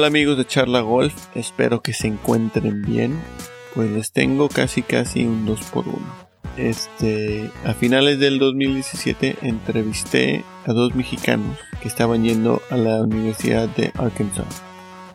Hola amigos de Charla Golf, espero que se encuentren bien. Pues les tengo casi casi un 2 por 1 Este, a finales del 2017 entrevisté a dos mexicanos que estaban yendo a la Universidad de Arkansas.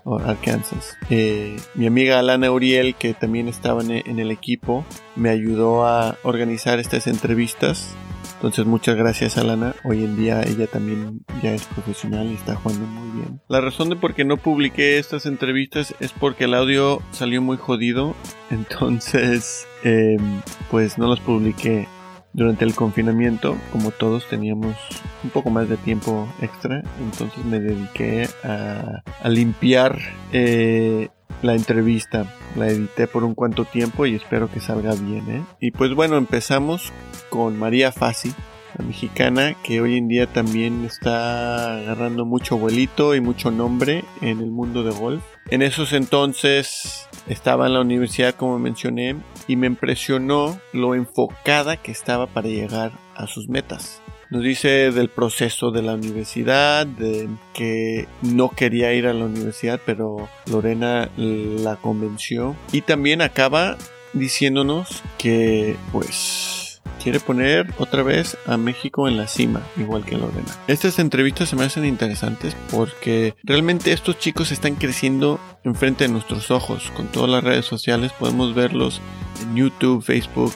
O Arkansas. Eh, mi amiga Alana Uriel, que también estaba en el equipo, me ayudó a organizar estas entrevistas entonces muchas gracias Alana. Hoy en día ella también ya es profesional y está jugando muy bien. La razón de por qué no publiqué estas entrevistas es porque el audio salió muy jodido. Entonces em, pues no los publiqué durante el confinamiento. Como todos teníamos un poco más de tiempo extra. Entonces me dediqué a, limpiar eh, la entrevista. La edité por un cuanto tiempo y espero que salga bien. ¿eh? Y pues bueno, empezamos con María Fasi, la mexicana que hoy en día también está agarrando mucho vuelito y mucho nombre en el mundo de golf. En esos entonces estaba en la universidad como mencioné y me impresionó lo enfocada que estaba para llegar a sus metas. Nos dice del proceso de la universidad, de que no quería ir a la universidad, pero Lorena la convenció. Y también acaba diciéndonos que pues quiere poner otra vez a México en la cima, igual que Lorena. Estas entrevistas se me hacen interesantes porque realmente estos chicos están creciendo enfrente de nuestros ojos. Con todas las redes sociales podemos verlos en YouTube, Facebook,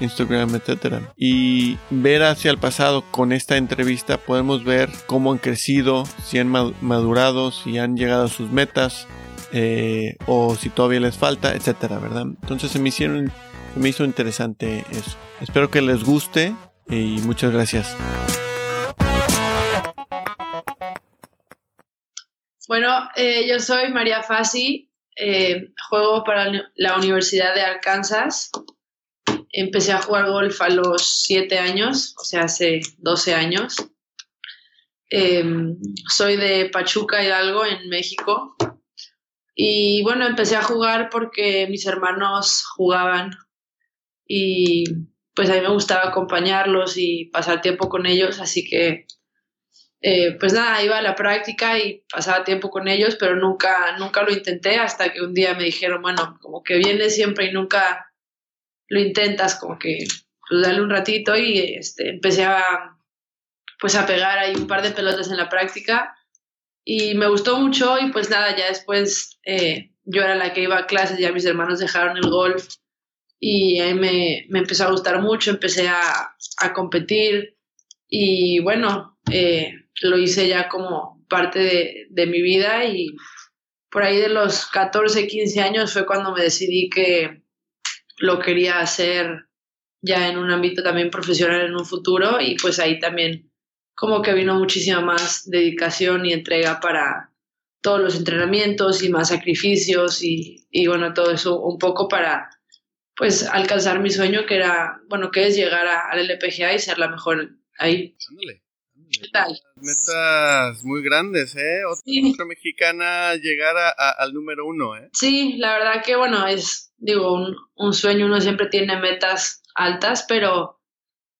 Instagram, etcétera. Y ver hacia el pasado con esta entrevista podemos ver cómo han crecido, si han madurado, si han llegado a sus metas eh, o si todavía les falta, etcétera, ¿verdad? Entonces se me hicieron, se me hizo interesante eso. Espero que les guste y muchas gracias. Bueno, eh, yo soy María Fasi, eh, juego para la Universidad de Arkansas empecé a jugar golf a los 7 años, o sea, hace 12 años. Em, soy de Pachuca Hidalgo, en México. Y bueno, empecé a jugar porque mis hermanos jugaban y pues a mí me gustaba acompañarlos y pasar tiempo con ellos, así que eh, pues nada, iba a la práctica y pasaba tiempo con ellos, pero nunca, nunca lo intenté hasta que un día me dijeron, bueno, como que vienes siempre y nunca lo intentas como que pues darle un ratito y este, empecé a pues a pegar ahí un par de pelotas en la práctica. Y me gustó mucho y pues nada, ya después eh, yo era la que iba a clases, ya mis hermanos dejaron el golf y ahí me, me empezó a gustar mucho, empecé a, a competir. Y bueno, eh, lo hice ya como parte de, de mi vida y por ahí de los 14, 15 años fue cuando me decidí que lo quería hacer ya en un ámbito también profesional en un futuro y pues ahí también como que vino muchísima más dedicación y entrega para todos los entrenamientos y más sacrificios y, y bueno, todo eso un poco para pues alcanzar mi sueño que era, bueno, que es llegar al LPGA y ser la mejor ahí. ¿Qué tal? Metas muy grandes, ¿eh? Otra, mexicana llegar al número uno, ¿eh? Sí, la verdad que bueno, es digo, un, un sueño, uno siempre tiene metas altas, pero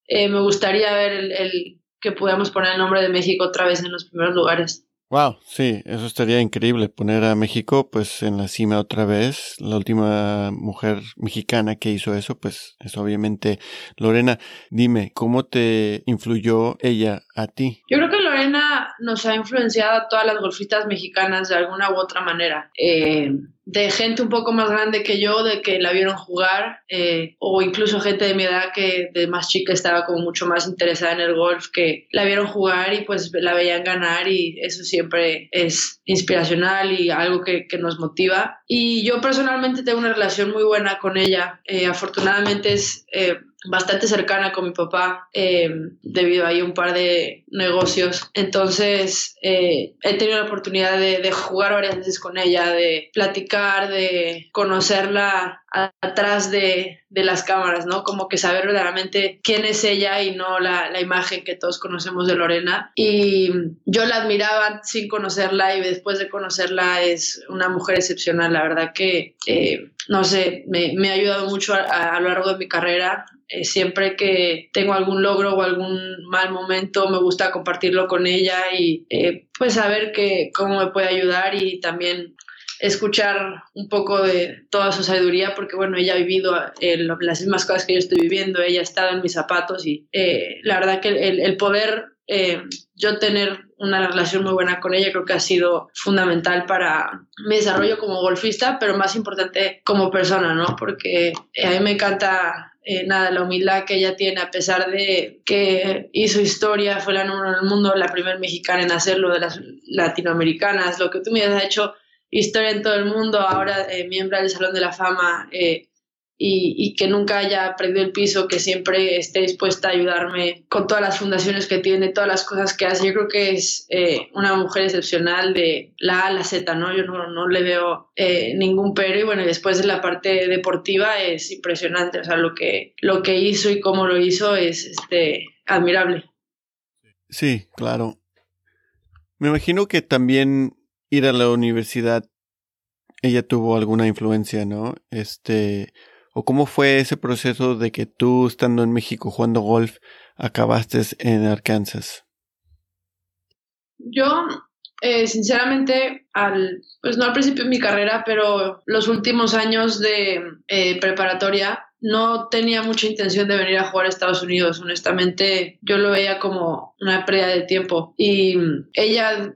eh, me gustaría ver el, el, que podamos poner el nombre de México otra vez en los primeros lugares. Wow, sí, eso estaría increíble, poner a México pues en la cima otra vez. La última mujer mexicana que hizo eso, pues es obviamente Lorena. Dime, ¿cómo te influyó ella a ti? Yo creo que Lorena nos ha influenciado a todas las golfistas mexicanas de alguna u otra manera. Eh, de gente un poco más grande que yo, de que la vieron jugar, eh, o incluso gente de mi edad que de más chica estaba como mucho más interesada en el golf, que la vieron jugar y pues la veían ganar y eso siempre es inspiracional y algo que, que nos motiva. Y yo personalmente tengo una relación muy buena con ella. Eh, afortunadamente es eh, bastante cercana con mi papá eh, debido a ahí un par de negocios. Entonces eh, he tenido la oportunidad de, de, jugar varias veces con ella, de platicar, de conocerla atrás de, de, las cámaras, ¿no? Como que saber verdaderamente quién es ella y no la, la, imagen que todos conocemos de Lorena. Y yo la admiraba sin conocerla y después de conocerla es una mujer excepcional. La verdad que, eh, no sé, me, me, ha ayudado mucho a, a, lo largo de mi carrera Eh, siempre que tengo algún logro o algún mal momento, me gusta compartirlo con ella y eh, pues saber que cómo me puede ayudar y también escuchar un poco de toda su sabiduría, porque bueno, ella ha vivido eh, las mismas cosas que yo estoy viviendo, ella ha estado en mis zapatos y la verdad que el poder yo tener una relación muy buena con ella creo que ha sido fundamental para mi desarrollo como golfista, pero más importante como persona, ¿no? Porque a mí me encanta eh, nada, la humildad que ella tiene, a pesar de que hizo historia, fue la número en el mundo, la primera mexicana en hacerlo de las latinoamericanas, lo que tú me has hecho historia en todo el mundo, ahora eh, miembro del Salón de la Fama, eh, y, que nunca haya perdido el piso, que siempre esté dispuesta a ayudarme con todas las fundaciones que tiene, todas las cosas que hace. Yo creo que es eh, una mujer excepcional de la A a la Z, ¿no? Yo no, no le veo eh, ningún pero y bueno, y después de la parte deportiva es impresionante, o sea, lo que, lo que hizo y cómo lo hizo es este, admirable. Sí, claro. Me imagino que también ir a la universidad ella tuvo alguna influencia, ¿no? Este, ¿O cómo fue ese proceso de que tú, estando en México jugando golf, acabaste en Arkansas? Yo, eh, sinceramente, al, pues no al principio de mi carrera, pero los últimos años de eh, preparatoria, no tenía mucha intención de venir a jugar a Estados Unidos. Honestamente, yo lo veía como una pérdida de tiempo. Y ella,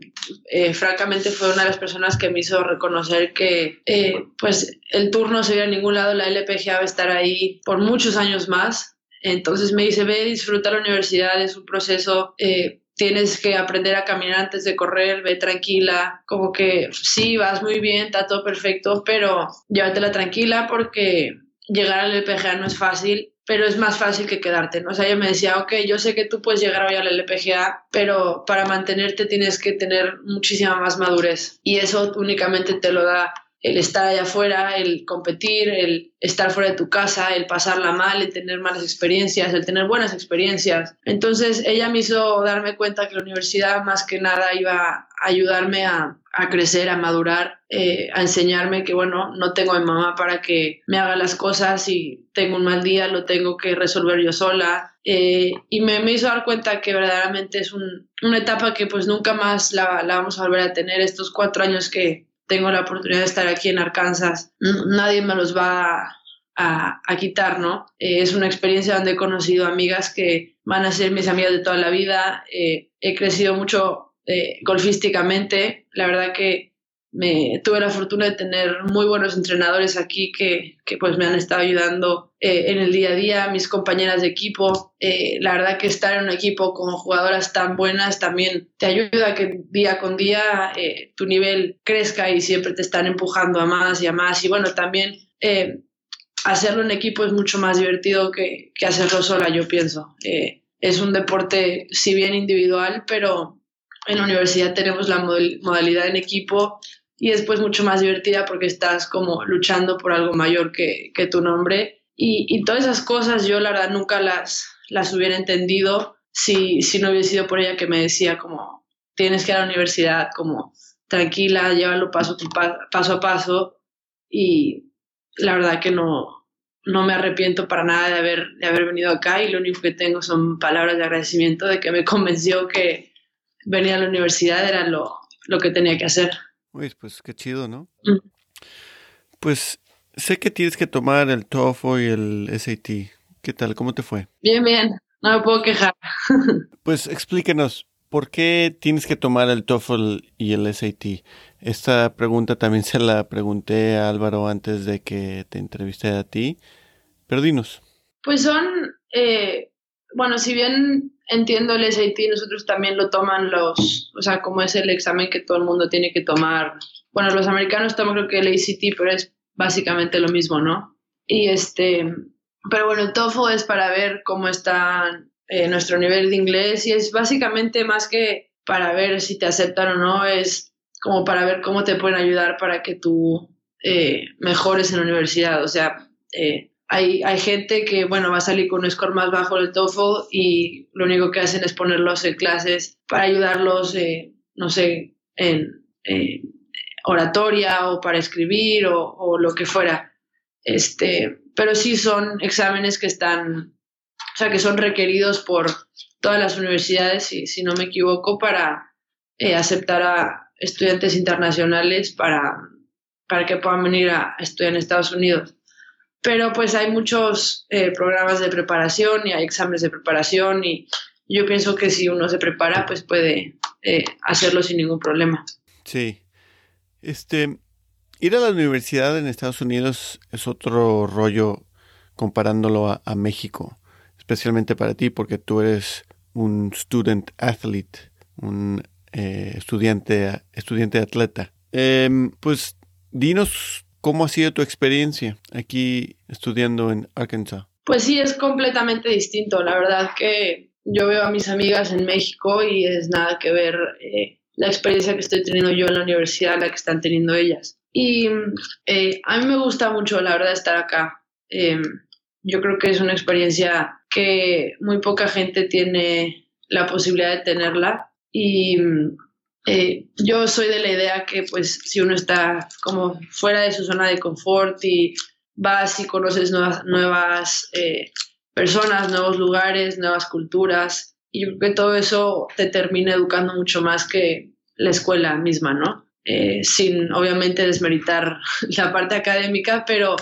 eh, francamente, fue una de las personas que me hizo reconocer que, eh, pues, el tour no se veía en ningún lado. La LPGA va a estar ahí por muchos años más. Entonces me dice, ve, disfruta la universidad, es un proceso. Eh, tienes que aprender a caminar antes de correr, ve tranquila, como que sí, vas muy bien, está todo perfecto, pero llévatela tranquila porque llegar al LPGA no es fácil, pero es más fácil que quedarte. O sea, yo me decía, ok, yo sé que tú puedes llegar hoy al LPGA, pero para mantenerte tienes que tener muchísima más madurez y eso únicamente te lo da el estar allá afuera, el competir, el estar fuera de tu casa, el pasarla mal, el tener malas experiencias, el tener buenas experiencias. Entonces ella me hizo darme cuenta que la universidad más que nada iba a ayudarme a, crecer, a madurar, eh, a enseñarme que, bueno, no tengo a mi mamá para que me haga las cosas y tengo un mal día, lo tengo que resolver yo sola. Eh, y me, me, hizo dar cuenta que verdaderamente es una etapa que pues nunca más la, la vamos a volver a tener. Estos cuatro años que, tengo la oportunidad de estar aquí en Arkansas, nadie me los va a, quitar, ¿no? Eh, es una experiencia donde he conocido amigas que van a ser mis amigas de toda la vida, eh, he crecido mucho eh, golfísticamente, la verdad que me tuve la fortuna de tener muy buenos entrenadores aquí que, que pues me han estado ayudando eh, en el día a día, mis compañeras de equipo. Eh, la verdad que estar en un equipo con jugadoras tan buenas también te ayuda a que día con día eh, tu nivel crezca y siempre te están empujando a más y a más. Y bueno, también hacerlo en equipo es mucho más divertido que, que hacerlo sola, yo pienso. es un deporte, si bien individual, pero en la universidad tenemos la modalidad en equipo y después mucho más divertida porque estás como luchando por algo mayor que, que tu nombre. Y, y, todas esas cosas yo la verdad nunca las, las hubiera entendido si, si no hubiera sido por ella que me decía como tienes que ir a la universidad como tranquila, llévalo paso, paso a paso y la verdad que no, no me arrepiento para nada de haber, de haber venido acá y lo único que tengo son palabras de agradecimiento de que me convenció que venir a la universidad era lo, lo que tenía que hacer. Uy, pues qué chido, ¿no? Mm. Pues sé que tienes que tomar el TOEFL y el SAT. ¿Qué tal? ¿Cómo te fue? Bien, bien. No me puedo quejar. pues explíquenos, ¿por qué tienes que tomar el TOEFL y el SAT? Esta pregunta también se la pregunté a Álvaro antes de que te entrevisté a ti. Pero dinos. Pues son, eh, bueno, si bien entiendo el SAT, nosotros también lo toman los, o sea, como es el examen que todo el mundo tiene que tomar. Bueno, los americanos toman creo que el ACT, pero es básicamente lo mismo, ¿no? Y este, pero bueno, el TOEFL es para ver cómo está eh, nuestro nivel de inglés y es básicamente más que para ver si te aceptan o no, es como para ver cómo te pueden ayudar para que tú eh, mejores en la universidad. O sea, eh, hay, hay gente que, bueno, va a salir con un score más bajo del TOEFL y lo único que hacen es ponerlos en clases para ayudarlos, eh, no sé, en oratoria o para escribir o, o, lo que fuera. Este, pero sí son exámenes que están sea, que son requeridos por todas las universidades, si, si no me equivoco, para eh, aceptar a estudiantes internacionales para, para que puedan venir a, estudiar en Estados Unidos. Pero pues hay muchos eh, programas de preparación y hay exámenes de preparación y yo pienso que si uno se prepara, pues puede eh, hacerlo sin ningún problema. Sí. Este, ir a la universidad en Estados Unidos es otro rollo comparándolo a, México, especialmente para ti, porque tú eres un student athlete, un eh, estudiante, estudiante atleta. Em, pues dinos cómo ha sido tu experiencia aquí estudiando en Arkansas. Pues sí, es completamente distinto. La verdad que yo veo a mis amigas en México y es nada que ver eh, la experiencia que estoy teniendo yo en la universidad, la que están teniendo ellas. Y eh, a mí me gusta mucho, la verdad, estar acá. Em, yo creo que es una experiencia que muy poca gente tiene la posibilidad de tenerla. Y eh, yo soy de la idea que, pues, si uno está como fuera de su zona de confort y vas y conoces nuevas, nuevas personas, nuevos lugares, nuevas culturas. Y yo creo que todo eso te termina educando mucho más que la escuela misma, ¿no? Eh, sin obviamente desmeritar la parte académica, pero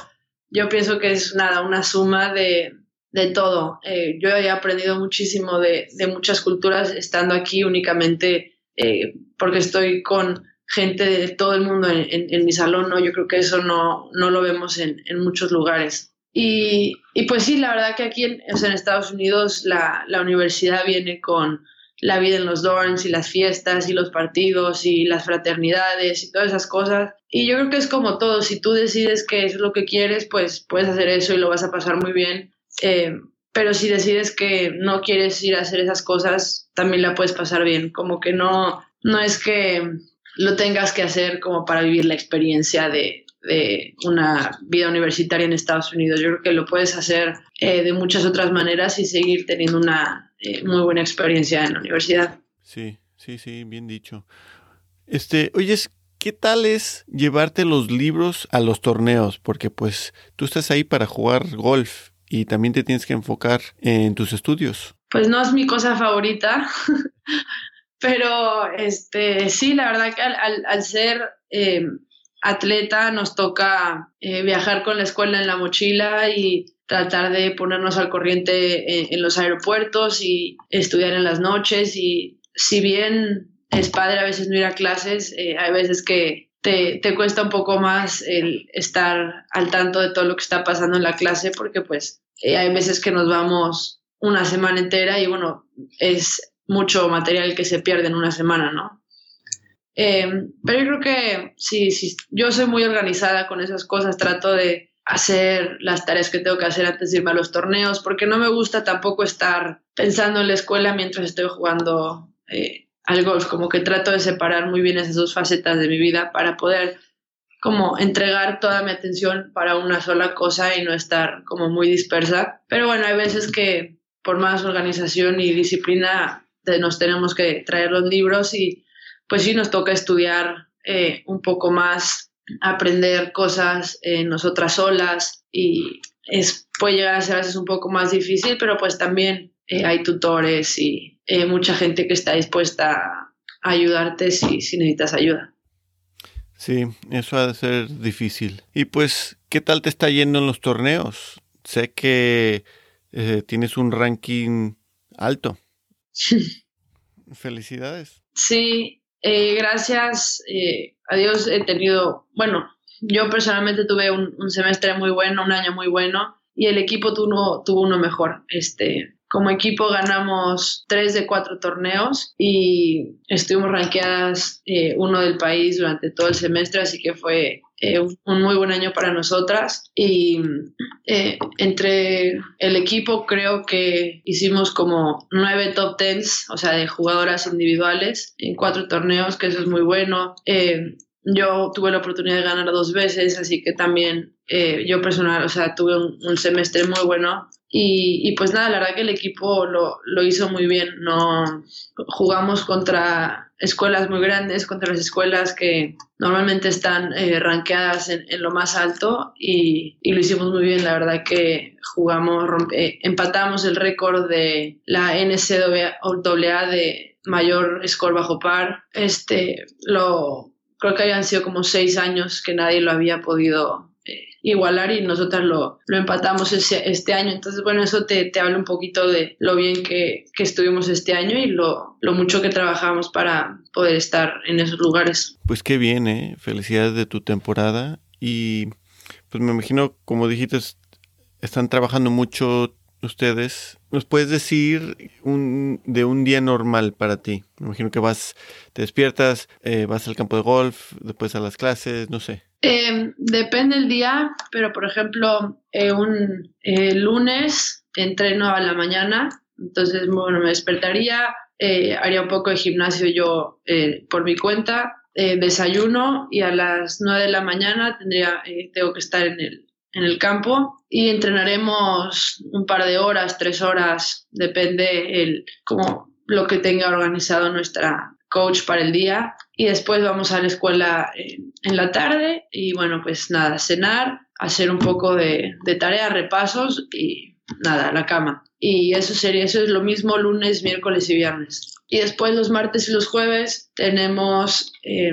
yo pienso que es nada, una suma de, de todo. Eh, yo he aprendido muchísimo de, de, muchas culturas estando aquí únicamente eh, porque estoy con gente de todo el mundo en, en, mi salón, ¿no? Yo creo que eso no, no lo vemos en, en muchos lugares. Y, y, pues sí, la verdad que aquí en, en Estados Unidos la, la, universidad viene con la vida en los dorms y las fiestas y los partidos y las fraternidades y todas esas cosas. Y yo creo que es como todo, si tú decides que es lo que quieres, pues puedes hacer eso y lo vas a pasar muy bien. Eh, pero si decides que no quieres ir a hacer esas cosas, también la puedes pasar bien. Como que no, no es que lo tengas que hacer como para vivir la experiencia de, de una vida universitaria en Estados Unidos. Yo creo que lo puedes hacer eh, de muchas otras maneras y seguir teniendo una eh, muy buena experiencia en la universidad. Sí, sí, sí, bien dicho. Este, oyes, ¿qué tal es llevarte los libros a los torneos? Porque pues tú estás ahí para jugar golf y también te tienes que enfocar en tus estudios. Pues no es mi cosa favorita, pero este, sí, la verdad que al, al, ser eh, atleta nos toca eh, viajar con la escuela en la mochila y tratar de ponernos al corriente en, los aeropuertos y estudiar en las noches y si bien es padre a veces no ir a clases, eh, hay veces que te, te, cuesta un poco más el estar al tanto de todo lo que está pasando en la clase porque pues eh, hay veces que nos vamos una semana entera y bueno, es mucho material que se pierde en una semana, ¿no? Em, pero yo creo que sí, sí, yo soy muy organizada con esas cosas, trato de hacer las tareas que tengo que hacer antes de irme a los torneos, porque no me gusta tampoco estar pensando en la escuela mientras estoy jugando eh, al golf, como que trato de separar muy bien esas dos facetas de mi vida para poder como entregar toda mi atención para una sola cosa y no estar como muy dispersa. Pero bueno, hay veces que por más organización y disciplina nos tenemos que traer los libros y pues sí nos toca estudiar eh, un poco más, aprender cosas nosotras solas y es, puede llegar a ser a veces un poco más difícil, pero pues también eh, hay tutores y eh, mucha gente que está dispuesta a ayudarte si, si necesitas ayuda. Sí, eso ha de ser difícil. Y pues, ¿qué tal te está yendo en los torneos? Sé que tienes un ranking alto. Felicidades. Sí, eh, gracias eh, a Dios he tenido, bueno, yo personalmente tuve un, un, semestre muy bueno, un año muy bueno, y el equipo tuvo, tuvo uno mejor. Este, como equipo ganamos tres de cuatro torneos y estuvimos rankeadas eh, uno del país durante todo el semestre, así que fue eh, un muy buen año para nosotras. Y eh, entre el equipo creo que hicimos como nueve top tens, o sea, de jugadoras individuales en cuatro torneos, que eso es muy bueno yo tuve la oportunidad de ganar dos veces, así que también eh, yo personal, o sea, tuve un, semestre muy bueno y, y, pues nada, la verdad que el equipo lo, lo hizo muy bien, no jugamos contra escuelas muy grandes, contra las escuelas que normalmente están eh, en, en, lo más alto y, y, lo hicimos muy bien, la verdad que jugamos, rompe, empatamos el récord de la NCAA de mayor score bajo par, este, lo creo que habían sido como seis años que nadie lo había podido eh, igualar y nosotros lo, lo empatamos ese, este año. Entonces, bueno, eso te, te habla un poquito de lo bien que, que estuvimos este año y lo, lo, mucho que trabajamos para poder estar en esos lugares. Pues qué bien, ¿eh? Felicidades de tu temporada y pues me imagino, como dijiste, están trabajando mucho ustedes, ¿nos puedes decir un, de un día normal para ti? Me imagino que vas, te despiertas, eh, vas al campo de golf, después a las clases, no sé. Eh, depende el día, pero por ejemplo, eh, un eh, lunes entreno a la mañana, entonces bueno, me despertaría, eh, haría un poco de gimnasio yo por mi cuenta, desayuno y a las 9 de la mañana tendría, tengo que estar en el, en el campo y entrenaremos un par de horas, tres horas, depende el, como lo que tenga organizado nuestra coach para el día. Y después vamos a la escuela en, la tarde y bueno, pues nada, cenar, hacer un poco de, de tareas, repasos y nada, la cama. Y eso sería, eso es lo mismo lunes, miércoles y viernes. Y después los martes y los jueves tenemos eh,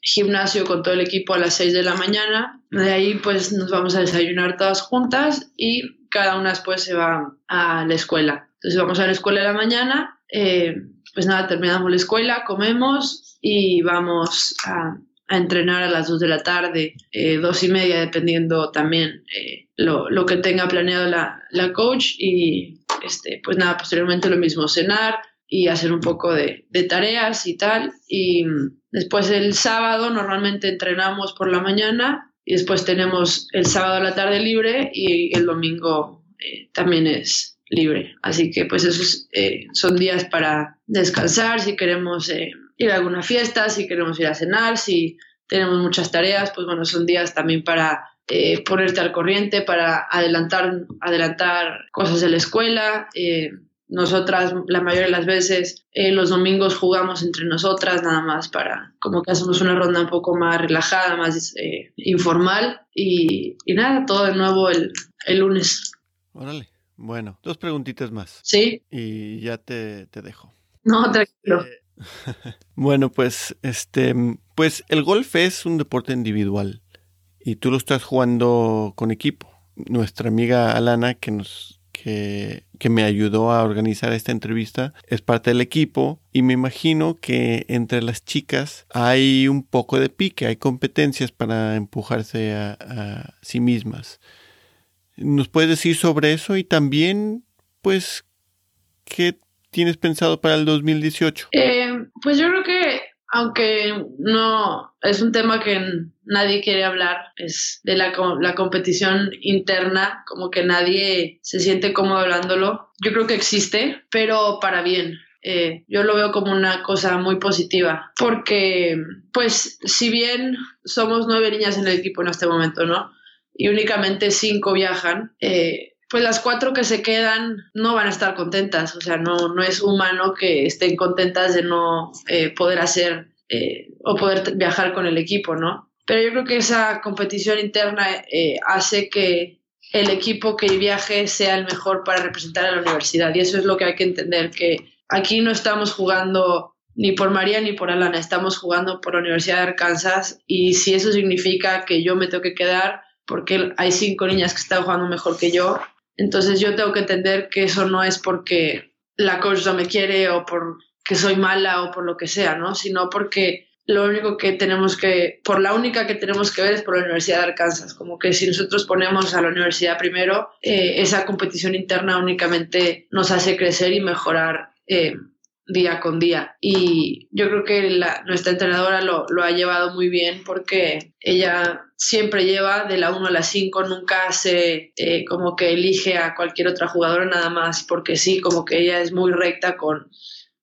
gimnasio con todo el equipo a las 6 de la mañana. De ahí pues nos vamos a desayunar todas juntas y cada una después se va a la escuela. Entonces vamos a la escuela de la mañana, eh, pues nada, terminamos la escuela, comemos y vamos a, entrenar a las 2 de la tarde, eh, dos y media, dependiendo también eh, lo, que tenga planeado la, coach. Y este, pues nada, posteriormente lo mismo, cenar y hacer un poco de, tareas y tal. Y después el sábado normalmente entrenamos por la mañana y después tenemos el sábado a la tarde libre y el domingo eh, también es libre. Así que pues esos eh, son días para descansar si queremos eh, ir a alguna fiesta, si queremos ir a cenar, si tenemos muchas tareas, pues bueno, son días también para eh, ponerte al corriente, para adelantar, adelantar cosas de la escuela. Eh, nosotras, la mayoría de las veces, eh, los domingos jugamos entre nosotras, nada más para, como que hacemos una ronda un poco más relajada, más informal. Y, y, nada, todo de nuevo el, el lunes. Órale. Bueno, dos preguntitas más. Sí. Y ya te, te dejo. No, tranquilo. bueno, pues, este, pues el golf es un deporte individual y tú lo estás jugando con equipo. Nuestra amiga Alana, que nos que, que, me ayudó a organizar esta entrevista, es parte del equipo y me imagino que entre las chicas hay un poco de pique, hay competencias para empujarse a, a sí mismas. ¿Nos puedes decir sobre eso y también, pues, qué tienes pensado para el 2018? Eh, pues yo creo que aunque no es un tema que nadie quiere hablar, es de la, la, competición interna, como que nadie se siente cómodo hablándolo. Yo creo que existe, pero para bien. Eh, yo lo veo como una cosa muy positiva, porque pues si bien somos nueve niñas en el equipo en este momento, ¿no? Y únicamente cinco viajan, eh, pues las cuatro que se quedan no van a estar contentas, o sea, no, no es humano que estén contentas de no eh, poder hacer eh, o poder viajar con el equipo, ¿no? Pero yo creo que esa competición interna eh, hace que el equipo que viaje sea el mejor para representar a la universidad. Y eso es lo que hay que entender, que aquí no estamos jugando ni por María ni por Alana, estamos jugando por la Universidad de Arkansas. Y si eso significa que yo me tengo que quedar porque hay cinco niñas que están jugando mejor que yo, entonces yo tengo que entender que eso no es porque la coach no me quiere o porque soy mala o por lo que sea, ¿no? Sino porque lo único que tenemos que, por la única que tenemos que ver es por la Universidad de Arkansas. Como que si nosotros ponemos a la universidad primero, eh, esa competición interna únicamente nos hace crecer y mejorar eh, día con día. Y yo creo que la, nuestra entrenadora lo, ha llevado muy bien porque ella siempre lleva de la 1 a la 5, nunca hace eh, como que elige a cualquier otra jugadora nada más porque sí, como que ella es muy recta con,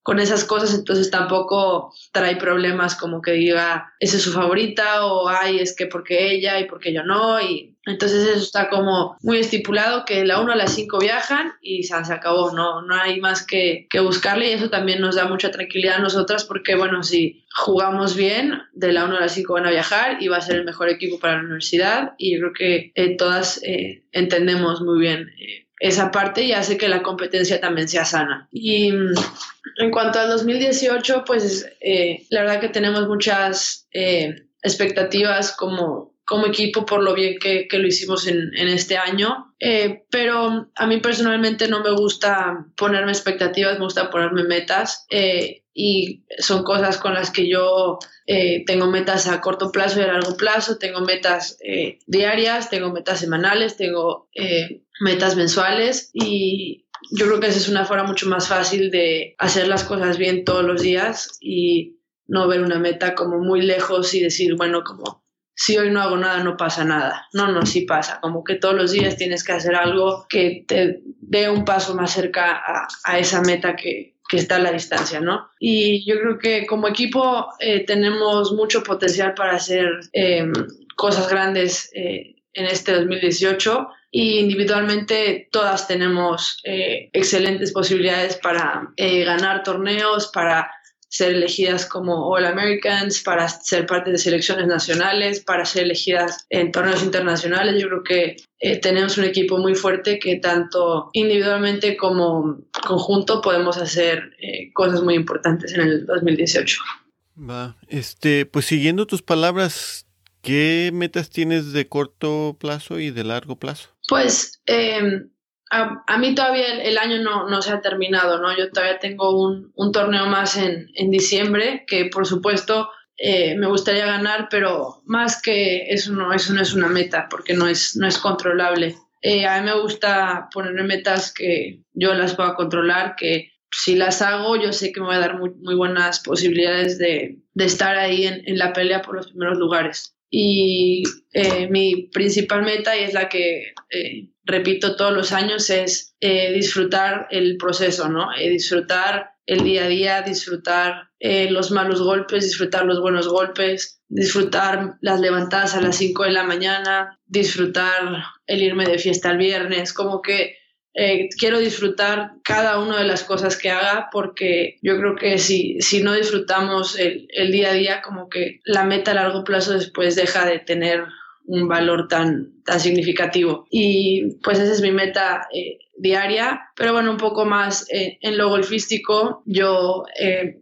con esas cosas, entonces tampoco trae problemas como que diga, esa es su favorita o ay, es que porque ella y porque yo no. Y entonces eso está como muy estipulado que la 1 a las 5 viajan y se, acabó, no, no hay más que, que buscarle y eso también nos da mucha tranquilidad a nosotras porque bueno, si jugamos bien, de la 1 a las 5 van a viajar y va a ser el mejor equipo para la universidad y creo que eh, todas eh, entendemos muy bien. Eh, esa parte y hace que la competencia también sea sana. Y en cuanto al 2018, pues eh, la verdad que tenemos muchas eh, expectativas como, como equipo por lo bien que, lo hicimos en, este año, eh, pero a mí personalmente no me gusta ponerme expectativas, me gusta ponerme metas y son cosas con las que yo tengo metas a corto plazo y a largo plazo, tengo metas diarias, tengo metas semanales, tengo metas mensuales y yo creo que esa es una forma mucho más fácil de hacer las cosas bien todos los días y no ver una meta como muy lejos y decir, bueno, como si hoy no hago nada no pasa nada. No, no, sí pasa. Como que todos los días tienes que hacer algo que te dé un paso más cerca a, esa meta que, que, está a la distancia, ¿no? Y yo creo que como equipo eh, tenemos mucho potencial para hacer eh, cosas grandes eh, en este 2018 y individualmente todas tenemos eh, excelentes posibilidades para eh, ganar torneos, para ser elegidas como All Americans, para ser parte de selecciones nacionales, para ser elegidas en torneos internacionales. Yo creo que eh, tenemos un equipo muy fuerte que tanto individualmente como conjunto podemos hacer cosas muy importantes en el 2018. Va, este, pues siguiendo tus palabras, ¿Qué metas tienes de corto plazo y de largo plazo? Pues em, a, mí todavía el, año no, no, se ha terminado, ¿no? Yo todavía tengo un, un torneo más en, en, diciembre, que por supuesto eh, me gustaría ganar, pero más que eso no, eso no es una meta, porque no es, no es controlable. Eh, a mí me gusta ponerme metas que yo las pueda controlar, que si las hago, yo sé que me voy a dar muy, muy buenas posibilidades de, de estar ahí en, en, la pelea por los primeros lugares y eh, mi principal meta y es la que eh, repito todos los años es eh, disfrutar el proceso, ¿no? disfrutar el día a día, disfrutar los malos golpes, disfrutar los buenos golpes, disfrutar las levantadas a las 5 de la mañana, disfrutar el irme de fiesta el viernes, como que eh, quiero disfrutar cada una de las cosas que haga porque yo creo que si, si no disfrutamos el, el, día a día, como que la meta a largo plazo después deja de tener un valor tan, tan significativo. Y pues esa es mi meta eh, diaria, pero bueno, un poco más eh, en lo golfístico, yo,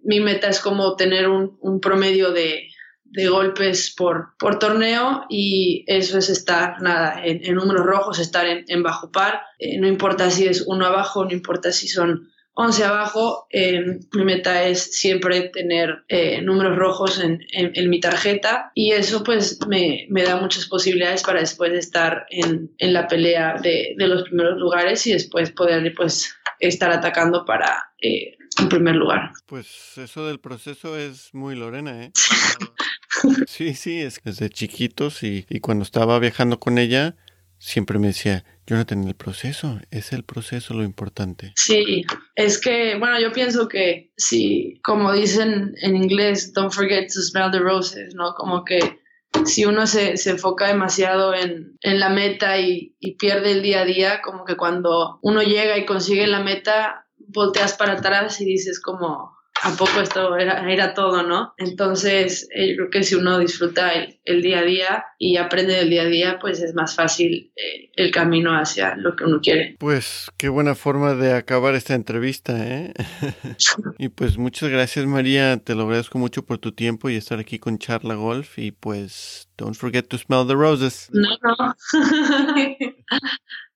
mi meta es como tener un, un promedio de de golpes por, por torneo y eso es estar nada en, números rojos, estar en, bajo par, eh, no importa si es uno abajo, no importa si son 11 abajo, eh, mi meta es siempre tener eh, números rojos en, en, mi tarjeta y eso pues me, me, da muchas posibilidades para después estar en, en la pelea de, de, los primeros lugares y después poder pues estar atacando para en primer lugar. Pues eso del proceso es muy Lorena, ¿eh? Sí, sí, es que desde chiquitos y, y cuando estaba viajando con ella, siempre me decía, Jonathan, el proceso, es el proceso lo importante. Sí, es que, bueno, yo pienso que si, como dicen en inglés, don't forget to smell the roses, ¿no? Como que si uno se, se enfoca demasiado en, en la meta y, y, pierde el día a día, como que cuando uno llega y consigue la meta, volteas para atrás y dices como, ¿a poco esto era, era todo, no? Entonces, eh, yo creo que si uno disfruta el, día a día y aprende del día a día, pues es más fácil eh, el camino hacia lo que uno quiere. Pues qué buena forma de acabar esta entrevista, ¿eh? y pues muchas gracias María, te lo agradezco mucho por tu tiempo y estar aquí con Charla Golf y pues don't forget to smell the roses. No, no.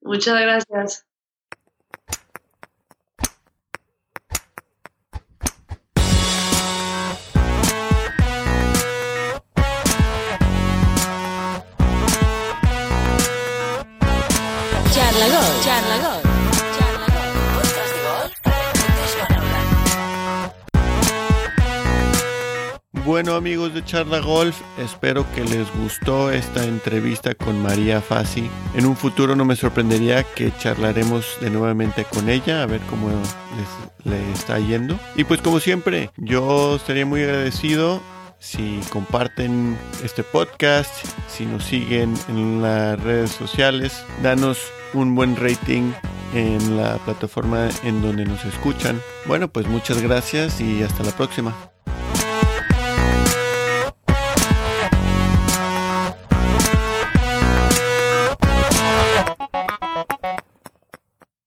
muchas gracias. Charla Gol. Charla Golf, Charla Gol. Bueno amigos de Charla Golf, espero que les gustó esta entrevista con María Fassi. En un futuro no me sorprendería que charlaremos de nuevamente con ella, a ver cómo les, está yendo. Y pues como siempre, yo estaría muy agradecido si comparten este podcast, si nos siguen en las redes sociales, danos un buen rating en la plataforma en donde nos escuchan. Bueno, pues muchas gracias y hasta la próxima.